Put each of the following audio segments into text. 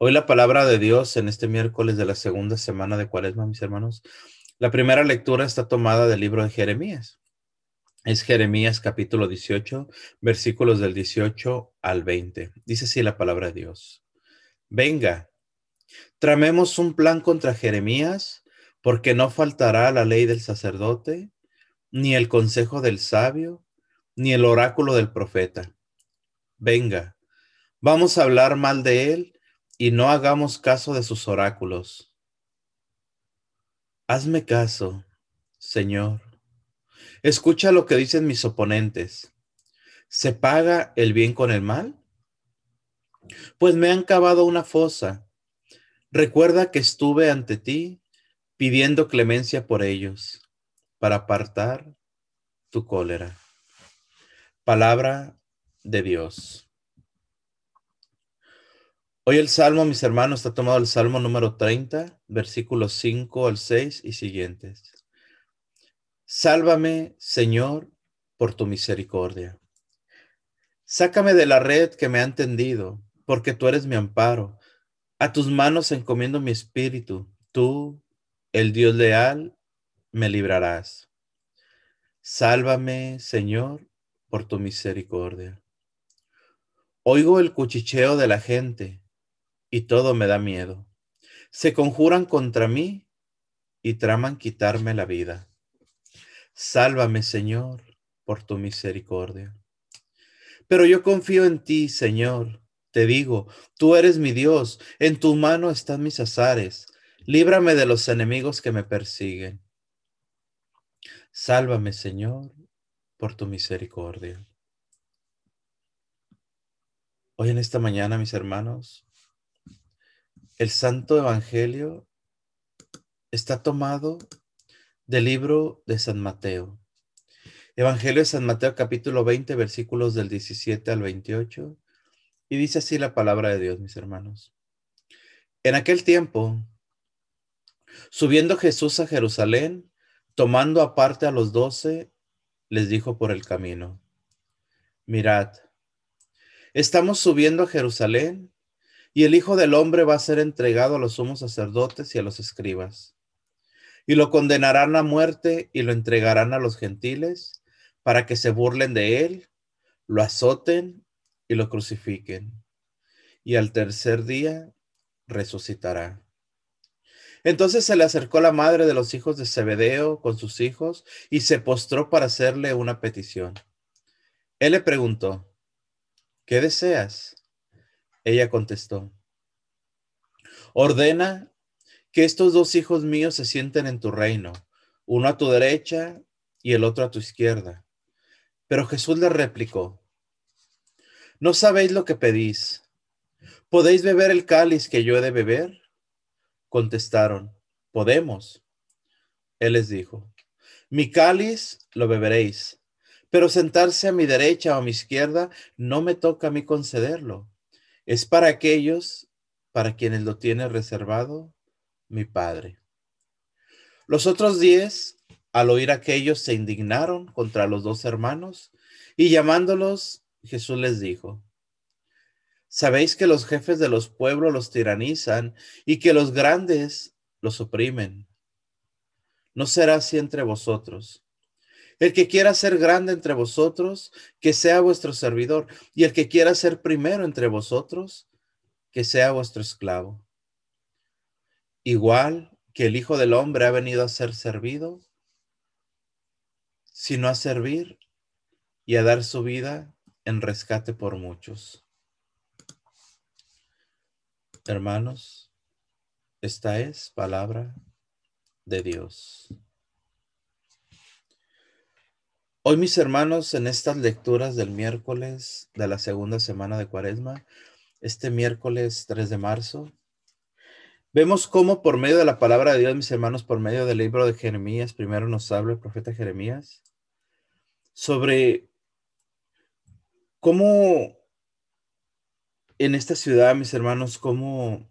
Hoy la palabra de Dios en este miércoles de la segunda semana de Cuaresma, mis hermanos. La primera lectura está tomada del libro de Jeremías. Es Jeremías capítulo 18, versículos del 18 al 20. Dice así la palabra de Dios. Venga, tramemos un plan contra Jeremías, porque no faltará la ley del sacerdote, ni el consejo del sabio, ni el oráculo del profeta. Venga, vamos a hablar mal de él y no hagamos caso de sus oráculos. Hazme caso, Señor. Escucha lo que dicen mis oponentes. ¿Se paga el bien con el mal? Pues me han cavado una fosa. Recuerda que estuve ante ti pidiendo clemencia por ellos para apartar tu cólera. Palabra de Dios. Hoy el Salmo, mis hermanos, está tomado el Salmo número 30, versículos 5 al 6 y siguientes. Sálvame, Señor, por tu misericordia. Sácame de la red que me han tendido, porque tú eres mi amparo. A tus manos encomiendo mi espíritu. Tú, el Dios leal, me librarás. Sálvame, Señor, por tu misericordia. Oigo el cuchicheo de la gente y todo me da miedo. Se conjuran contra mí y traman quitarme la vida. Sálvame, Señor, por tu misericordia. Pero yo confío en ti, Señor. Te digo, tú eres mi Dios, en tu mano están mis azares. Líbrame de los enemigos que me persiguen. Sálvame, Señor, por tu misericordia. Hoy en esta mañana, mis hermanos, el Santo Evangelio está tomado del libro de San Mateo. Evangelio de San Mateo capítulo 20 versículos del 17 al 28. Y dice así la palabra de Dios, mis hermanos. En aquel tiempo, subiendo Jesús a Jerusalén, tomando aparte a los doce, les dijo por el camino, mirad, estamos subiendo a Jerusalén y el Hijo del Hombre va a ser entregado a los sumos sacerdotes y a los escribas. Y lo condenarán a muerte y lo entregarán a los gentiles para que se burlen de él, lo azoten y lo crucifiquen. Y al tercer día resucitará. Entonces se le acercó la madre de los hijos de Zebedeo con sus hijos y se postró para hacerle una petición. Él le preguntó, ¿qué deseas? Ella contestó, ordena que estos dos hijos míos se sienten en tu reino, uno a tu derecha y el otro a tu izquierda. Pero Jesús le replicó, no sabéis lo que pedís. ¿Podéis beber el cáliz que yo he de beber? Contestaron, podemos. Él les dijo, mi cáliz lo beberéis, pero sentarse a mi derecha o a mi izquierda no me toca a mí concederlo es para aquellos para quienes lo tiene reservado mi Padre. Los otros diez, al oír aquellos, se indignaron contra los dos hermanos y llamándolos, Jesús les dijo, Sabéis que los jefes de los pueblos los tiranizan y que los grandes los oprimen. No será así entre vosotros. El que quiera ser grande entre vosotros, que sea vuestro servidor. Y el que quiera ser primero entre vosotros, que sea vuestro esclavo. Igual que el Hijo del Hombre ha venido a ser servido, sino a servir y a dar su vida en rescate por muchos. Hermanos, esta es palabra de Dios. Hoy mis hermanos, en estas lecturas del miércoles de la segunda semana de Cuaresma, este miércoles 3 de marzo, vemos cómo por medio de la palabra de Dios, mis hermanos, por medio del libro de Jeremías, primero nos habla el profeta Jeremías sobre cómo en esta ciudad, mis hermanos, cómo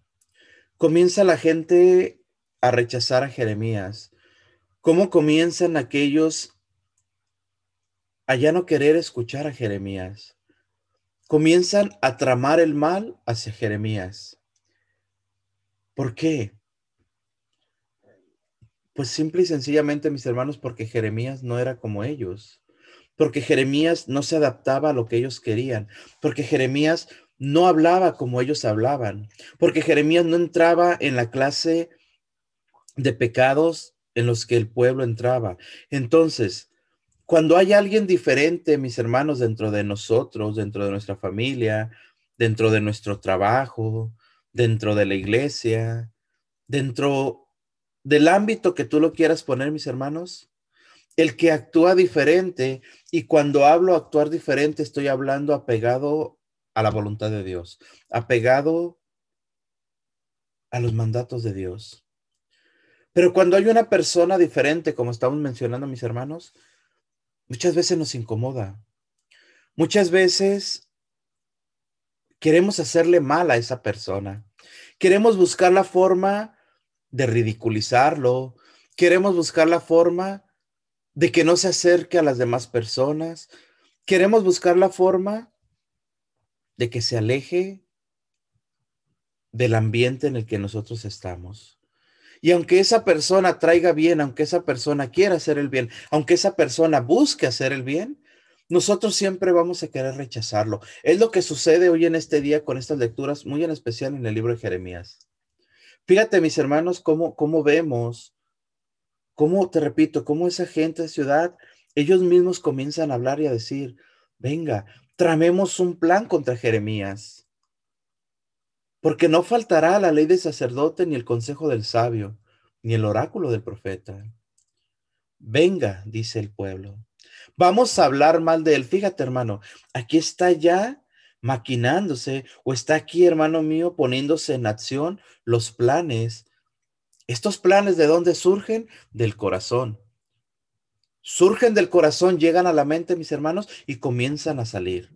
comienza la gente a rechazar a Jeremías, cómo comienzan aquellos a ya no querer escuchar a Jeremías. Comienzan a tramar el mal hacia Jeremías. ¿Por qué? Pues simple y sencillamente, mis hermanos, porque Jeremías no era como ellos, porque Jeremías no se adaptaba a lo que ellos querían, porque Jeremías no hablaba como ellos hablaban, porque Jeremías no entraba en la clase de pecados en los que el pueblo entraba. Entonces, cuando hay alguien diferente, mis hermanos, dentro de nosotros, dentro de nuestra familia, dentro de nuestro trabajo, dentro de la iglesia, dentro del ámbito que tú lo quieras poner, mis hermanos, el que actúa diferente, y cuando hablo actuar diferente, estoy hablando apegado a la voluntad de Dios, apegado a los mandatos de Dios. Pero cuando hay una persona diferente, como estamos mencionando, mis hermanos, muchas veces nos incomoda. Muchas veces queremos hacerle mal a esa persona. Queremos buscar la forma de ridiculizarlo. Queremos buscar la forma de que no se acerque a las demás personas. Queremos buscar la forma de que se aleje del ambiente en el que nosotros estamos. Y aunque esa persona traiga bien, aunque esa persona quiera hacer el bien, aunque esa persona busque hacer el bien, nosotros siempre vamos a querer rechazarlo. Es lo que sucede hoy en este día con estas lecturas, muy en especial en el libro de Jeremías. Fíjate, mis hermanos, cómo, cómo vemos, cómo, te repito, cómo esa gente de ciudad, ellos mismos comienzan a hablar y a decir, venga, tramemos un plan contra Jeremías, porque no faltará la ley del sacerdote, ni el consejo del sabio, ni el oráculo del profeta. Venga, dice el pueblo. Vamos a hablar mal de él. Fíjate, hermano, aquí está ya maquinándose o está aquí, hermano mío, poniéndose en acción los planes. Estos planes de dónde surgen? Del corazón. Surgen del corazón, llegan a la mente, mis hermanos, y comienzan a salir.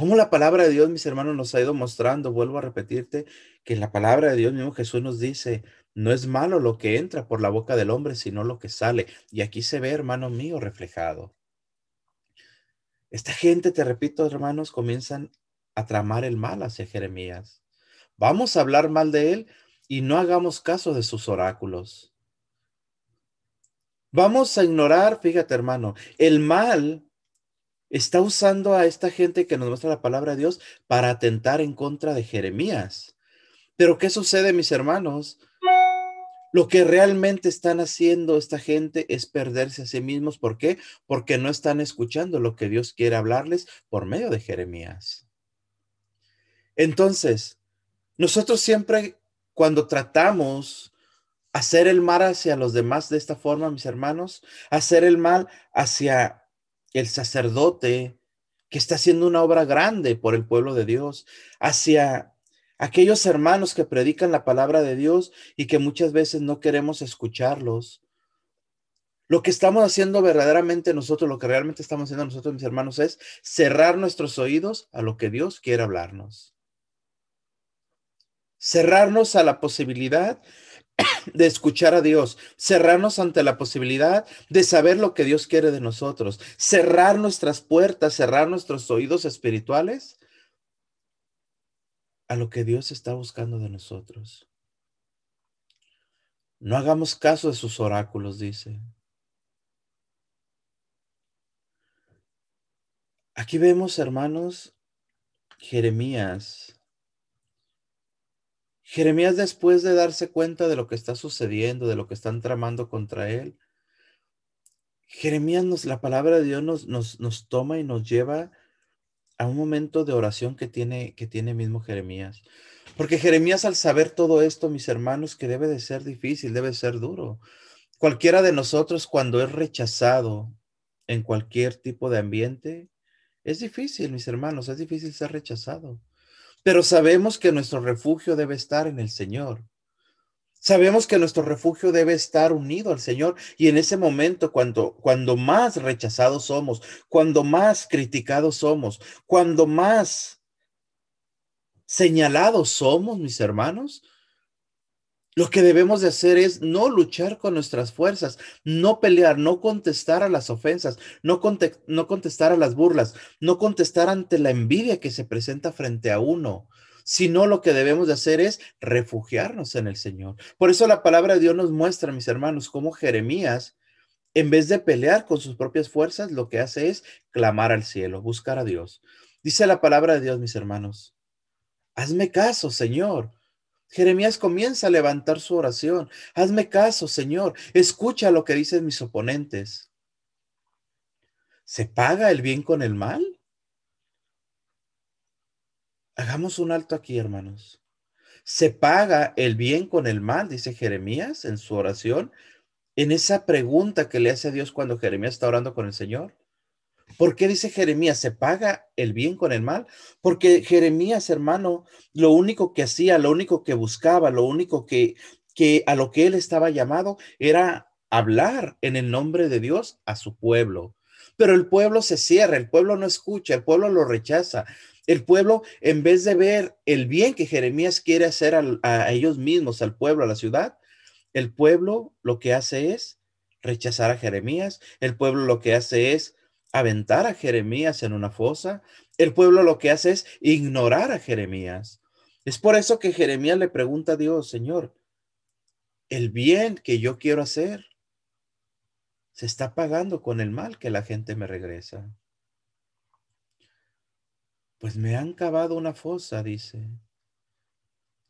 Como la palabra de Dios, mis hermanos, nos ha ido mostrando, vuelvo a repetirte, que la palabra de Dios mismo Jesús nos dice, no es malo lo que entra por la boca del hombre, sino lo que sale. Y aquí se ve, hermano mío, reflejado. Esta gente, te repito, hermanos, comienzan a tramar el mal hacia Jeremías. Vamos a hablar mal de él y no hagamos caso de sus oráculos. Vamos a ignorar, fíjate hermano, el mal está usando a esta gente que nos muestra la palabra de Dios para atentar en contra de Jeremías. Pero ¿qué sucede, mis hermanos? Lo que realmente están haciendo esta gente es perderse a sí mismos. ¿Por qué? Porque no están escuchando lo que Dios quiere hablarles por medio de Jeremías. Entonces, nosotros siempre cuando tratamos hacer el mal hacia los demás de esta forma, mis hermanos, hacer el mal hacia el sacerdote que está haciendo una obra grande por el pueblo de Dios, hacia aquellos hermanos que predican la palabra de Dios y que muchas veces no queremos escucharlos. Lo que estamos haciendo verdaderamente nosotros, lo que realmente estamos haciendo nosotros, mis hermanos, es cerrar nuestros oídos a lo que Dios quiere hablarnos. Cerrarnos a la posibilidad de escuchar a Dios, cerrarnos ante la posibilidad de saber lo que Dios quiere de nosotros, cerrar nuestras puertas, cerrar nuestros oídos espirituales a lo que Dios está buscando de nosotros. No hagamos caso de sus oráculos, dice. Aquí vemos, hermanos, Jeremías. Jeremías después de darse cuenta de lo que está sucediendo, de lo que están tramando contra él, Jeremías nos, la palabra de Dios nos, nos, nos toma y nos lleva a un momento de oración que tiene, que tiene mismo Jeremías. Porque Jeremías al saber todo esto, mis hermanos, que debe de ser difícil, debe ser duro. Cualquiera de nosotros cuando es rechazado en cualquier tipo de ambiente, es difícil, mis hermanos, es difícil ser rechazado. Pero sabemos que nuestro refugio debe estar en el Señor. Sabemos que nuestro refugio debe estar unido al Señor y en ese momento cuando cuando más rechazados somos, cuando más criticados somos, cuando más señalados somos, mis hermanos, lo que debemos de hacer es no luchar con nuestras fuerzas, no pelear, no contestar a las ofensas, no, contestar a las burlas, no contestar ante la envidia que se presenta frente a uno. sino lo que debemos de hacer es refugiarnos en el Señor. Por eso la palabra de Dios nos muestra, mis hermanos, cómo Jeremías, en vez de pelear con sus propias fuerzas, lo que hace es clamar al cielo, buscar a Dios. Dice la palabra de Dios, mis hermanos, hazme caso, Señor. Jeremías comienza a levantar su oración. Hazme caso, Señor. Escucha lo que dicen mis oponentes. ¿Se paga el bien con el mal? Hagamos un alto aquí, hermanos. Se paga el bien con el mal, dice Jeremías en su oración, en esa pregunta que le hace a Dios cuando Jeremías está orando con el Señor. ¿Por qué dice Jeremías, se paga el bien con el mal? Porque Jeremías, hermano, lo único que hacía, lo único que buscaba, lo único que, que a lo que él estaba llamado era hablar en el nombre de Dios a su pueblo. Pero el pueblo se cierra, el pueblo no escucha, el pueblo lo rechaza. El pueblo, en vez de ver el bien que Jeremías quiere hacer a, ellos mismos, al pueblo, a la ciudad, el pueblo lo que hace es rechazar a Jeremías. El pueblo lo que hace es aventar a Jeremías en una fosa. El pueblo lo que hace es ignorar a Jeremías. Es por eso que Jeremías le pregunta a Dios, Señor, el bien que yo quiero hacer se está pagando con el mal que la gente me regresa. Pues me han cavado una fosa, dice.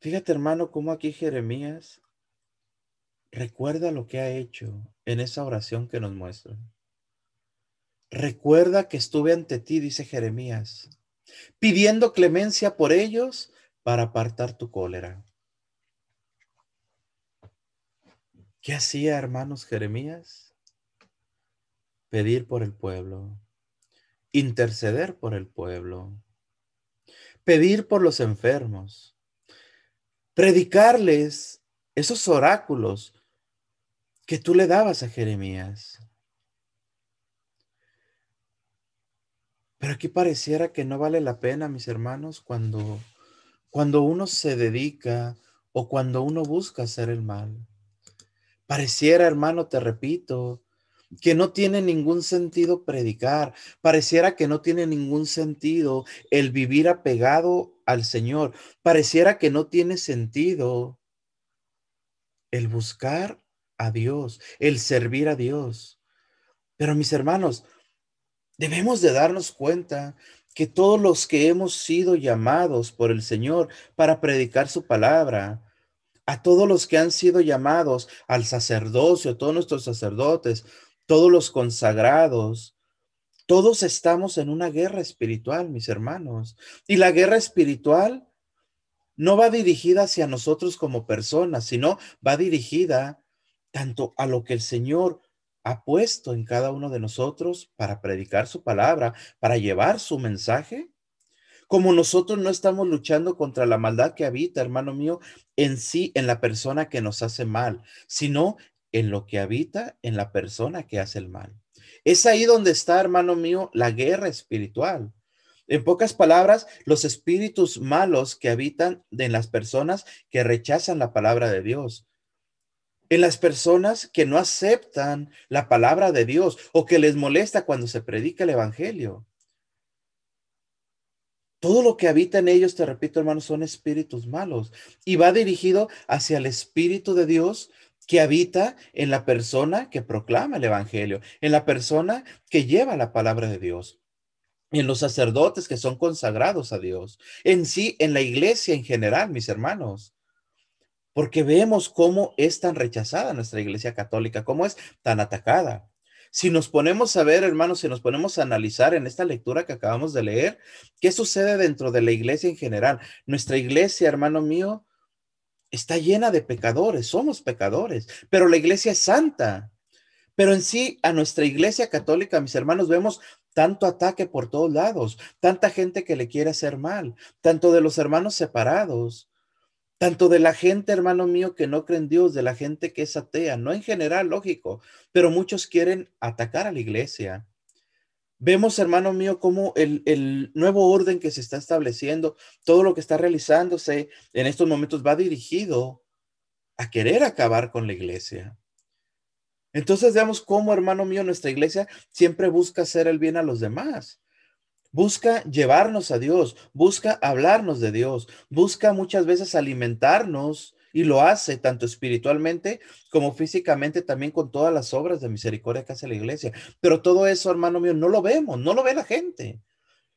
Fíjate, hermano, cómo aquí Jeremías recuerda lo que ha hecho en esa oración que nos muestra. Recuerda que estuve ante ti, dice Jeremías, pidiendo clemencia por ellos para apartar tu cólera. ¿Qué hacía, hermanos Jeremías? Pedir por el pueblo, interceder por el pueblo, pedir por los enfermos, predicarles esos oráculos que tú le dabas a Jeremías. Pero aquí pareciera que no vale la pena, mis hermanos, cuando, cuando uno se dedica o cuando uno busca hacer el mal. Pareciera, hermano, te repito, que no tiene ningún sentido predicar, pareciera que no tiene ningún sentido el vivir apegado al Señor, pareciera que no tiene sentido el buscar a Dios, el servir a Dios. Pero mis hermanos, debemos de darnos cuenta que todos los que hemos sido llamados por el Señor para predicar su palabra, a todos los que han sido llamados al sacerdocio, todos nuestros sacerdotes, todos los consagrados, todos estamos en una guerra espiritual, mis hermanos. Y la guerra espiritual no va dirigida hacia nosotros como personas, sino va dirigida tanto a lo que el Señor ha puesto en cada uno de nosotros para predicar su palabra, para llevar su mensaje. Como nosotros no estamos luchando contra la maldad que habita, hermano mío, en sí, en la persona que nos hace mal, sino en lo que habita en la persona que hace el mal. Es ahí donde está, hermano mío, la guerra espiritual. En pocas palabras, los espíritus malos que habitan en las personas que rechazan la palabra de Dios. En las personas que no aceptan la palabra de Dios o que les molesta cuando se predica el Evangelio. Todo lo que habita en ellos, te repito, hermano, son espíritus malos y va dirigido hacia el Espíritu de Dios que habita en la persona que proclama el Evangelio, en la persona que lleva la palabra de Dios, en los sacerdotes que son consagrados a Dios, en sí, en la iglesia en general, mis hermanos. Porque vemos cómo es tan rechazada nuestra iglesia católica, cómo es tan atacada. Si nos ponemos a ver, hermanos, si nos ponemos a analizar en esta lectura que acabamos de leer, ¿qué sucede dentro de la iglesia en general? Nuestra iglesia, hermano mío, está llena de pecadores, somos pecadores, pero la iglesia es santa. Pero en sí, a nuestra iglesia católica, mis hermanos, vemos tanto ataque por todos lados, tanta gente que le quiere hacer mal, tanto de los hermanos separados, tanto de la gente, hermano mío, que no cree en Dios, de la gente que es atea, no en general, lógico, pero muchos quieren atacar a la iglesia. Vemos, hermano mío, cómo el, nuevo orden que se está estableciendo, todo lo que está realizándose en estos momentos va dirigido a querer acabar con la iglesia. Entonces veamos cómo, hermano mío, nuestra iglesia siempre busca hacer el bien a los demás. Busca llevarnos a Dios, busca hablarnos de Dios, busca muchas veces alimentarnos y lo hace tanto espiritualmente como físicamente también con todas las obras de misericordia que hace la iglesia. Pero todo eso, hermano mío, no lo vemos, no lo ve la gente.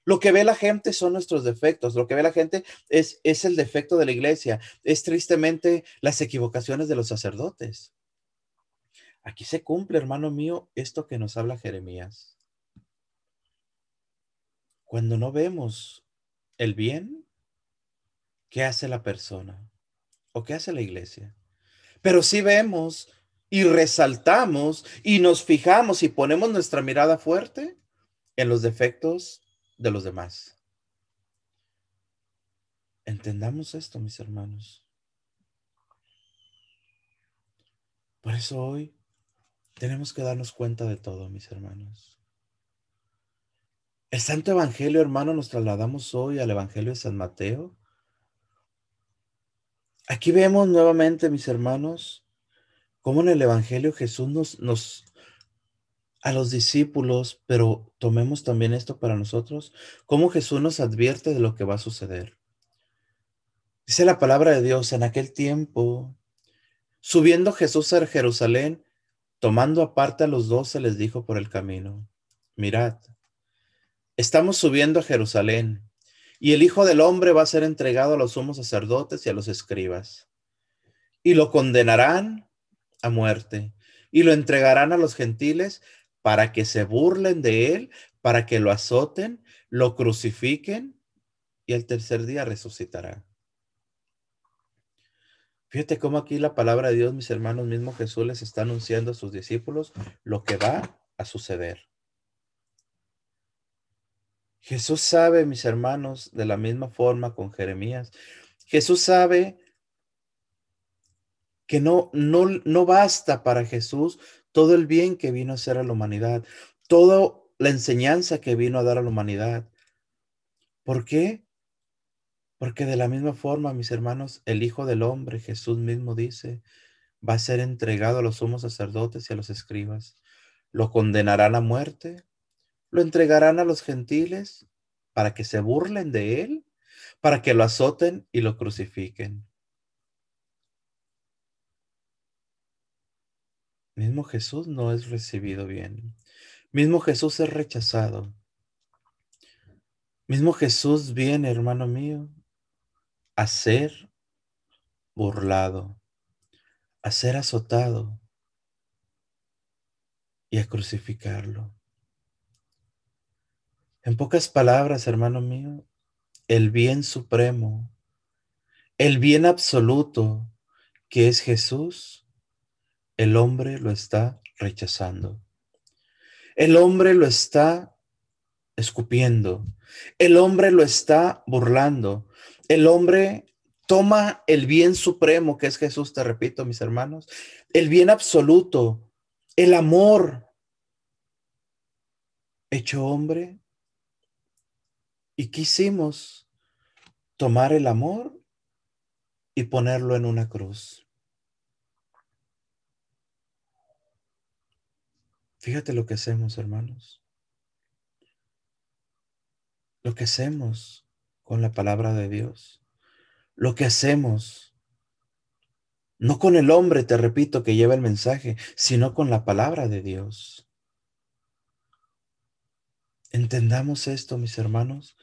Lo que ve la gente son nuestros defectos, lo que ve la gente es, es el defecto de la iglesia, es tristemente las equivocaciones de los sacerdotes. Aquí se cumple, hermano mío, esto que nos habla Jeremías. Cuando no vemos el bien, ¿qué hace la persona? ¿O qué hace la iglesia? Pero si vemos y resaltamos y nos fijamos y ponemos nuestra mirada fuerte en los defectos de los demás. Entendamos esto, mis hermanos. Por eso hoy tenemos que darnos cuenta de todo, mis hermanos. El Santo Evangelio, hermano, nos trasladamos hoy al Evangelio de San Mateo. Aquí vemos nuevamente, mis hermanos, cómo en el Evangelio Jesús nos, nos a los discípulos, pero tomemos también esto para nosotros, cómo Jesús nos advierte de lo que va a suceder. Dice la palabra de Dios, en aquel tiempo, subiendo Jesús a Jerusalén, tomando aparte a los dos, se les dijo por el camino, mirad, estamos subiendo a Jerusalén, y el Hijo del Hombre va a ser entregado a los sumos sacerdotes y a los escribas, y lo condenarán a muerte, y lo entregarán a los gentiles para que se burlen de él, para que lo azoten, lo crucifiquen y el tercer día resucitará. Fíjate cómo aquí la palabra de Dios, mis hermanos, mismo Jesús les está anunciando a sus discípulos lo que va a suceder. Jesús sabe, mis hermanos, de la misma forma con Jeremías. Jesús sabe que no, no, no basta para Jesús todo el bien que vino a hacer a la humanidad, toda la enseñanza que vino a dar a la humanidad. ¿Por qué? Porque de la misma forma, mis hermanos, el Hijo del Hombre, Jesús mismo dice, va a ser entregado a los sumos sacerdotes y a los escribas. Lo condenarán a muerte, lo entregarán a los gentiles para que se burlen de él, para que lo azoten y lo crucifiquen. Mismo Jesús no es recibido bien. Mismo Jesús es rechazado. Mismo Jesús viene, hermano mío, a ser burlado, a ser azotado y a crucificarlo. En pocas palabras, hermano mío, el bien supremo, el bien absoluto que es Jesús, el hombre lo está rechazando. El hombre lo está escupiendo. El hombre lo está burlando. El hombre toma el bien supremo que es Jesús, te repito, mis hermanos, el bien absoluto, el amor hecho hombre. ¿Y quisimos tomar el amor y ponerlo en una cruz. Fíjate lo que hacemos, hermanos. Lo que hacemos con la palabra de Dios. Lo que hacemos, no con el hombre, te repito, que lleva el mensaje, sino con la palabra de Dios. Entendamos esto, mis hermanos,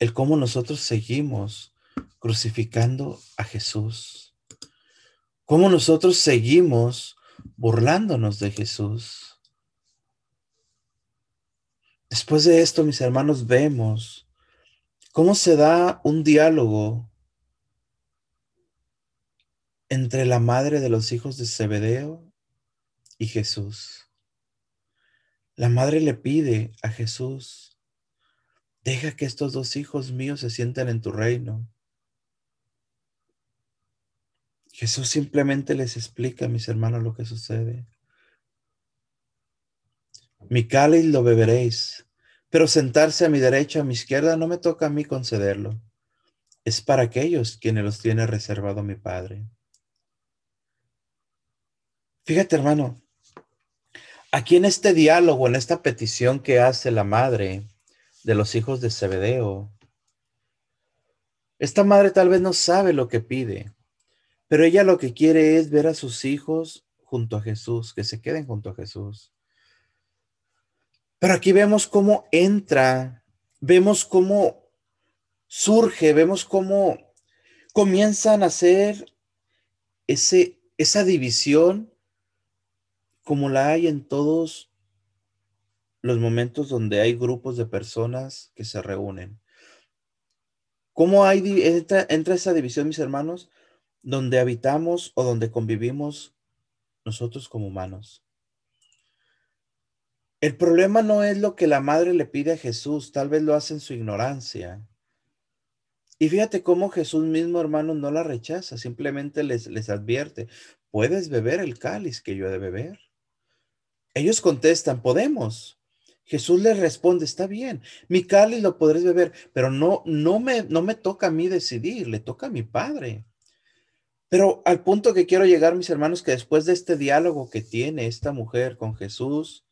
el cómo nosotros seguimos crucificando a Jesús. Cómo nosotros seguimos burlándonos de Jesús. Después de esto, mis hermanos, vemos cómo se da un diálogo entre la madre de los hijos de Zebedeo y Jesús. La madre le pide a Jesús, deja que estos dos hijos míos se sienten en tu reino. Jesús simplemente les explica, mis hermanos, lo que sucede. Mi cáliz lo beberéis, pero sentarse a mi derecha, a mi izquierda, no me toca a mí concederlo. Es para aquellos quienes los tiene reservado mi Padre. Fíjate, hermano, aquí en este diálogo, en esta petición que hace la madre de los hijos de Zebedeo. Esta madre tal vez no sabe lo que pide, pero ella lo que quiere es ver a sus hijos junto a Jesús, que se queden junto a Jesús. Pero aquí vemos cómo entra, vemos cómo surge, vemos cómo comienzan a hacer ese, esa división como la hay en todos los momentos donde hay grupos de personas que se reúnen. ¿Cómo hay, entra, esa división, mis hermanos? Donde habitamos o donde convivimos nosotros como humanos. El problema no es lo que la madre le pide a Jesús, tal vez lo hace en su ignorancia. Y fíjate cómo Jesús mismo, hermano, no la rechaza, simplemente les, les advierte, puedes beber el cáliz que yo he de beber. Ellos contestan, podemos. Jesús les responde, está bien, mi cáliz lo podréis beber, pero no, no, me, no me toca a mí decidir, le toca a mi Padre. Pero al punto que quiero llegar, mis hermanos, que después de este diálogo que tiene esta mujer con Jesús,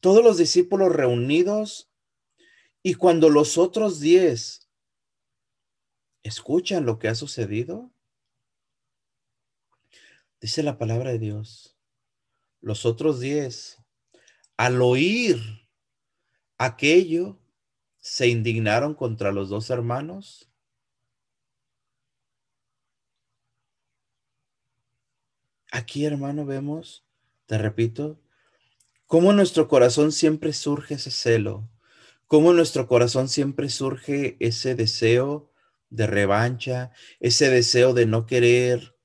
todos los discípulos reunidos y cuando los otros diez escuchan lo que ha sucedido? Dice la palabra de Dios. Los otros diez, al oír aquello, se indignaron contra los dos hermanos. Aquí, hermano, vemos, te repito, cómo nuestro corazón siempre surge ese celo, cómo en nuestro corazón siempre surge ese deseo de revancha, ese deseo de no querer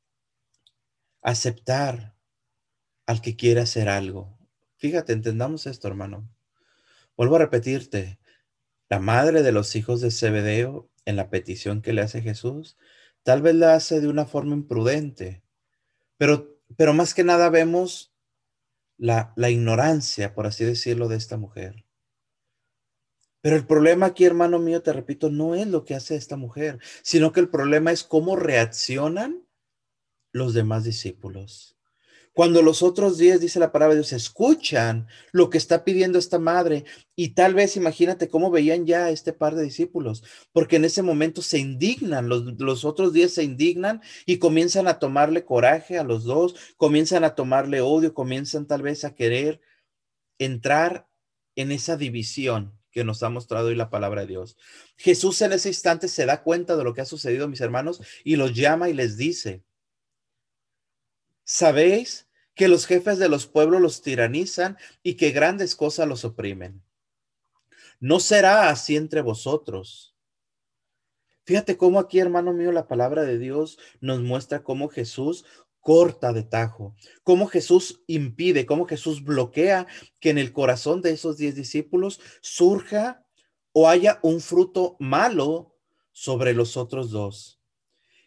aceptar al que quiere hacer algo. Fíjate, entendamos esto, hermano. Vuelvo a repetirte, la madre de los hijos de Zebedeo, en la petición que le hace Jesús, tal vez la hace de una forma imprudente, pero, pero más que nada vemos la, la ignorancia, por así decirlo, de esta mujer. Pero el problema aquí, hermano mío, te repito, no es lo que hace esta mujer, sino que el problema es cómo reaccionan los demás discípulos. Cuando los otros días, dice la palabra de Dios, escuchan lo que está pidiendo esta madre y tal vez imagínate cómo veían ya a este par de discípulos, porque en ese momento se indignan, los, los otros días se indignan y comienzan a tomarle coraje a los dos, comienzan a tomarle odio, comienzan tal vez a querer entrar en esa división que nos ha mostrado hoy la palabra de Dios. Jesús en ese instante se da cuenta de lo que ha sucedido, mis hermanos, y los llama y les dice, ¿sabéis que los jefes de los pueblos los tiranizan y que grandes cosas los oprimen? No será así entre vosotros. Fíjate cómo aquí, hermano mío, la palabra de Dios nos muestra cómo Jesús corta de tajo, cómo Jesús impide, cómo Jesús bloquea que en el corazón de esos diez discípulos surja o haya un fruto malo sobre los otros dos.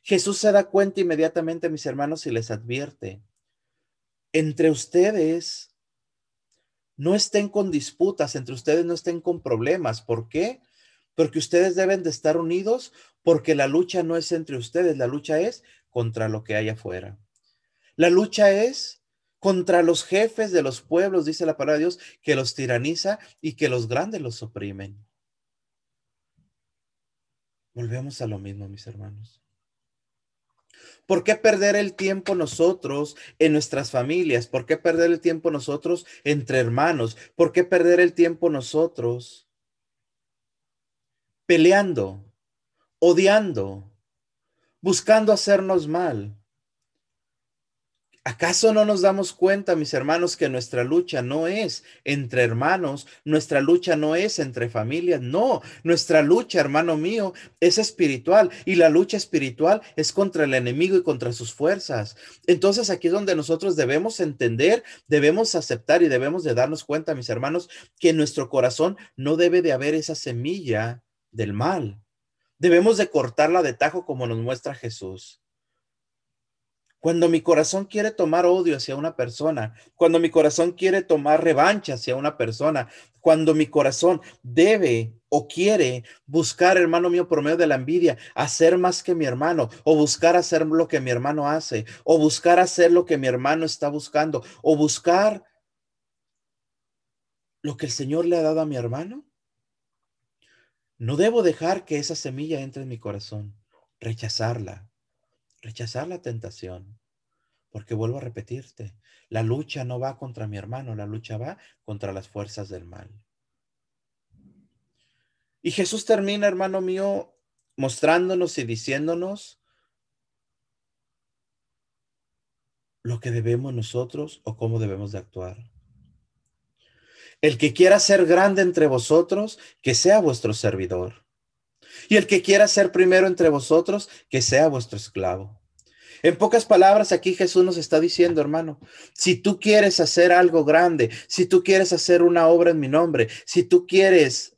Jesús se da cuenta inmediatamente, mis hermanos, y les advierte, entre ustedes no estén con disputas, entre ustedes no estén con problemas. ¿Por qué? Porque ustedes deben de estar unidos porque la lucha no es entre ustedes, la lucha es contra lo que hay afuera. La lucha es contra los jefes de los pueblos, dice la palabra de Dios, que los tiraniza y que los grandes los oprimen. Volvemos a lo mismo, mis hermanos. ¿Por qué perder el tiempo nosotros en nuestras familias? ¿Por qué perder el tiempo nosotros entre hermanos? ¿Por qué perder el tiempo nosotros peleando, odiando, buscando hacernos mal? ¿Acaso no nos damos cuenta, mis hermanos, que nuestra lucha no es entre hermanos, nuestra lucha no es entre familias, no, nuestra lucha, hermano mío, es espiritual y la lucha espiritual es contra el enemigo y contra sus fuerzas. Entonces aquí es donde nosotros debemos entender, debemos aceptar y debemos de darnos cuenta, mis hermanos, que en nuestro corazón no debe de haber esa semilla del mal. Debemos de cortarla de tajo como nos muestra Jesús. Cuando mi corazón quiere tomar odio hacia una persona, cuando mi corazón quiere tomar revancha hacia una persona, cuando mi corazón debe o quiere buscar, hermano mío, por medio de la envidia, hacer más que mi hermano, o buscar hacer lo que mi hermano hace, o buscar hacer lo que mi hermano está buscando, o buscar lo que el Señor le ha dado a mi hermano, No debo dejar que esa semilla entre en mi corazón, rechazarla, rechazar la tentación, porque vuelvo a repetirte, la lucha no va contra mi hermano, la lucha va contra las fuerzas del mal. Y Jesús termina, hermano mío, mostrándonos y diciéndonos lo que debemos nosotros o cómo debemos de actuar. El que quiera ser grande entre vosotros, que sea vuestro servidor. Y el que quiera ser primero entre vosotros, que sea vuestro esclavo. En pocas palabras, aquí Jesús nos está diciendo, hermano, si tú quieres hacer algo grande, si tú quieres hacer una obra en mi nombre, si tú quieres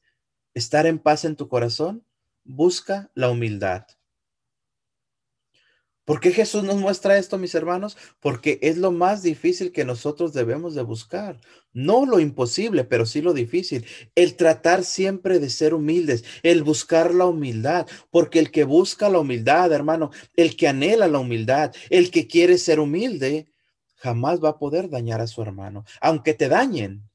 estar en paz en tu corazón, busca la humildad. ¿Por qué Jesús nos muestra esto, mis hermanos? Porque es lo más difícil que nosotros debemos de buscar. No lo imposible, pero sí lo difícil. El tratar siempre de ser humildes, el buscar la humildad, porque el que busca la humildad, hermano, el que anhela la humildad, el que quiere ser humilde, jamás va a poder dañar a su hermano, aunque te dañen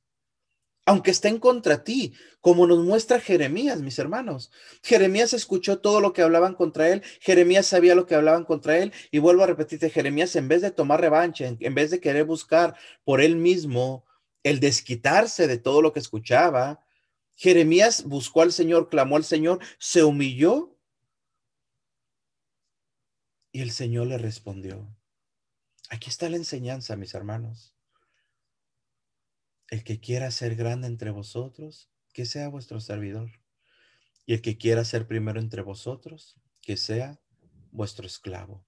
aunque estén contra ti, como nos muestra Jeremías, mis hermanos. Jeremías escuchó todo lo que hablaban contra él, Jeremías sabía lo que hablaban contra él, y vuelvo a repetirte, Jeremías en vez de tomar revancha, en, vez de querer buscar por él mismo el desquitarse de todo lo que escuchaba, Jeremías buscó al Señor, clamó al Señor, se humilló, y el Señor le respondió. Aquí está la enseñanza, mis hermanos. El que quiera ser grande entre vosotros, que sea vuestro servidor. Y el que quiera ser primero entre vosotros, que sea vuestro esclavo.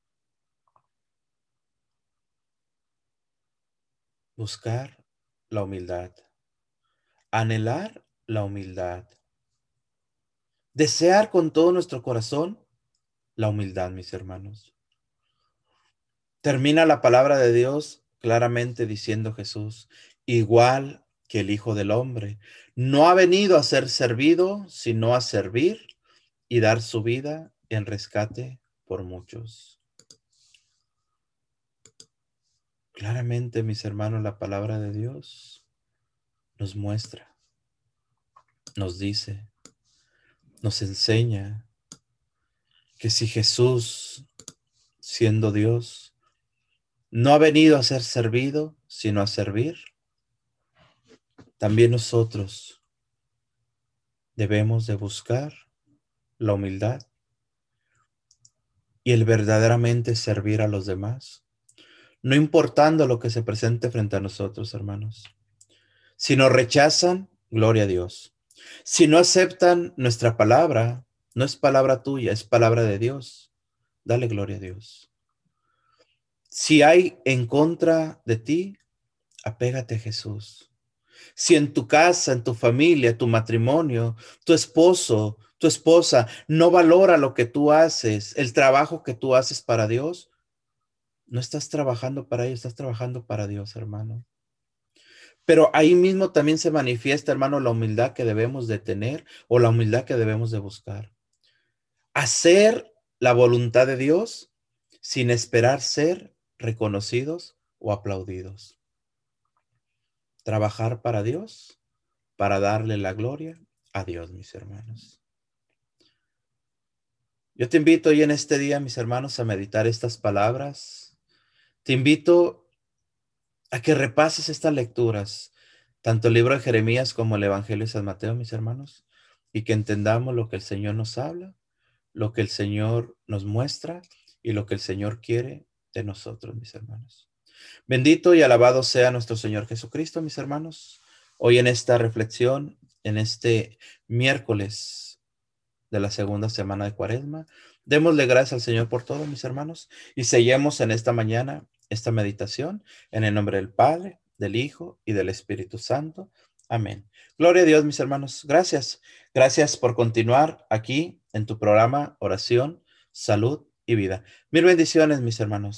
Buscar la humildad. Anhelar la humildad. Desear con todo nuestro corazón la humildad, mis hermanos. Termina la palabra de Dios claramente diciendo Jesús, igual que el Hijo del Hombre. No ha venido a ser servido, sino a servir y dar su vida en rescate por muchos. Claramente, mis hermanos, la palabra de Dios nos muestra, nos dice, nos enseña que si Jesús, siendo Dios, no ha venido a ser servido, sino a servir, también nosotros debemos de buscar la humildad y el verdaderamente servir a los demás, no importando lo que se presente frente a nosotros, hermanos. Si nos rechazan, gloria a Dios. Si no aceptan nuestra palabra, no es palabra tuya, es palabra de Dios. Dale gloria a Dios. Si hay en contra de ti, apégate a Jesús. Si en tu casa, en tu familia, tu matrimonio, tu esposo, tu esposa no valora lo que tú haces, el trabajo que tú haces para Dios, no estás trabajando para ellos, estás trabajando para Dios, hermano. Pero ahí mismo también se manifiesta, hermano, la humildad que debemos de tener o la humildad que debemos de buscar. Hacer la voluntad de Dios sin esperar ser reconocidos o aplaudidos trabajar para Dios, para darle la gloria a Dios, mis hermanos. Yo te invito hoy en este día, mis hermanos, a meditar estas palabras. Te invito a que repases estas lecturas, tanto el libro de Jeremías como el Evangelio de San Mateo, mis hermanos, y que entendamos lo que el Señor nos habla, lo que el Señor nos muestra y lo que el Señor quiere de nosotros, mis hermanos. Bendito y alabado sea nuestro Señor Jesucristo, mis hermanos. Hoy en esta reflexión, en este miércoles de la segunda semana de Cuaresma, démosle gracias al Señor por todo, mis hermanos, y sellemos en esta mañana esta meditación en el nombre del Padre, del Hijo y del Espíritu Santo. Amén. Gloria a Dios, mis hermanos. Gracias. Gracias por continuar aquí en tu programa Oración, Salud y Vida. Mil bendiciones, mis hermanos.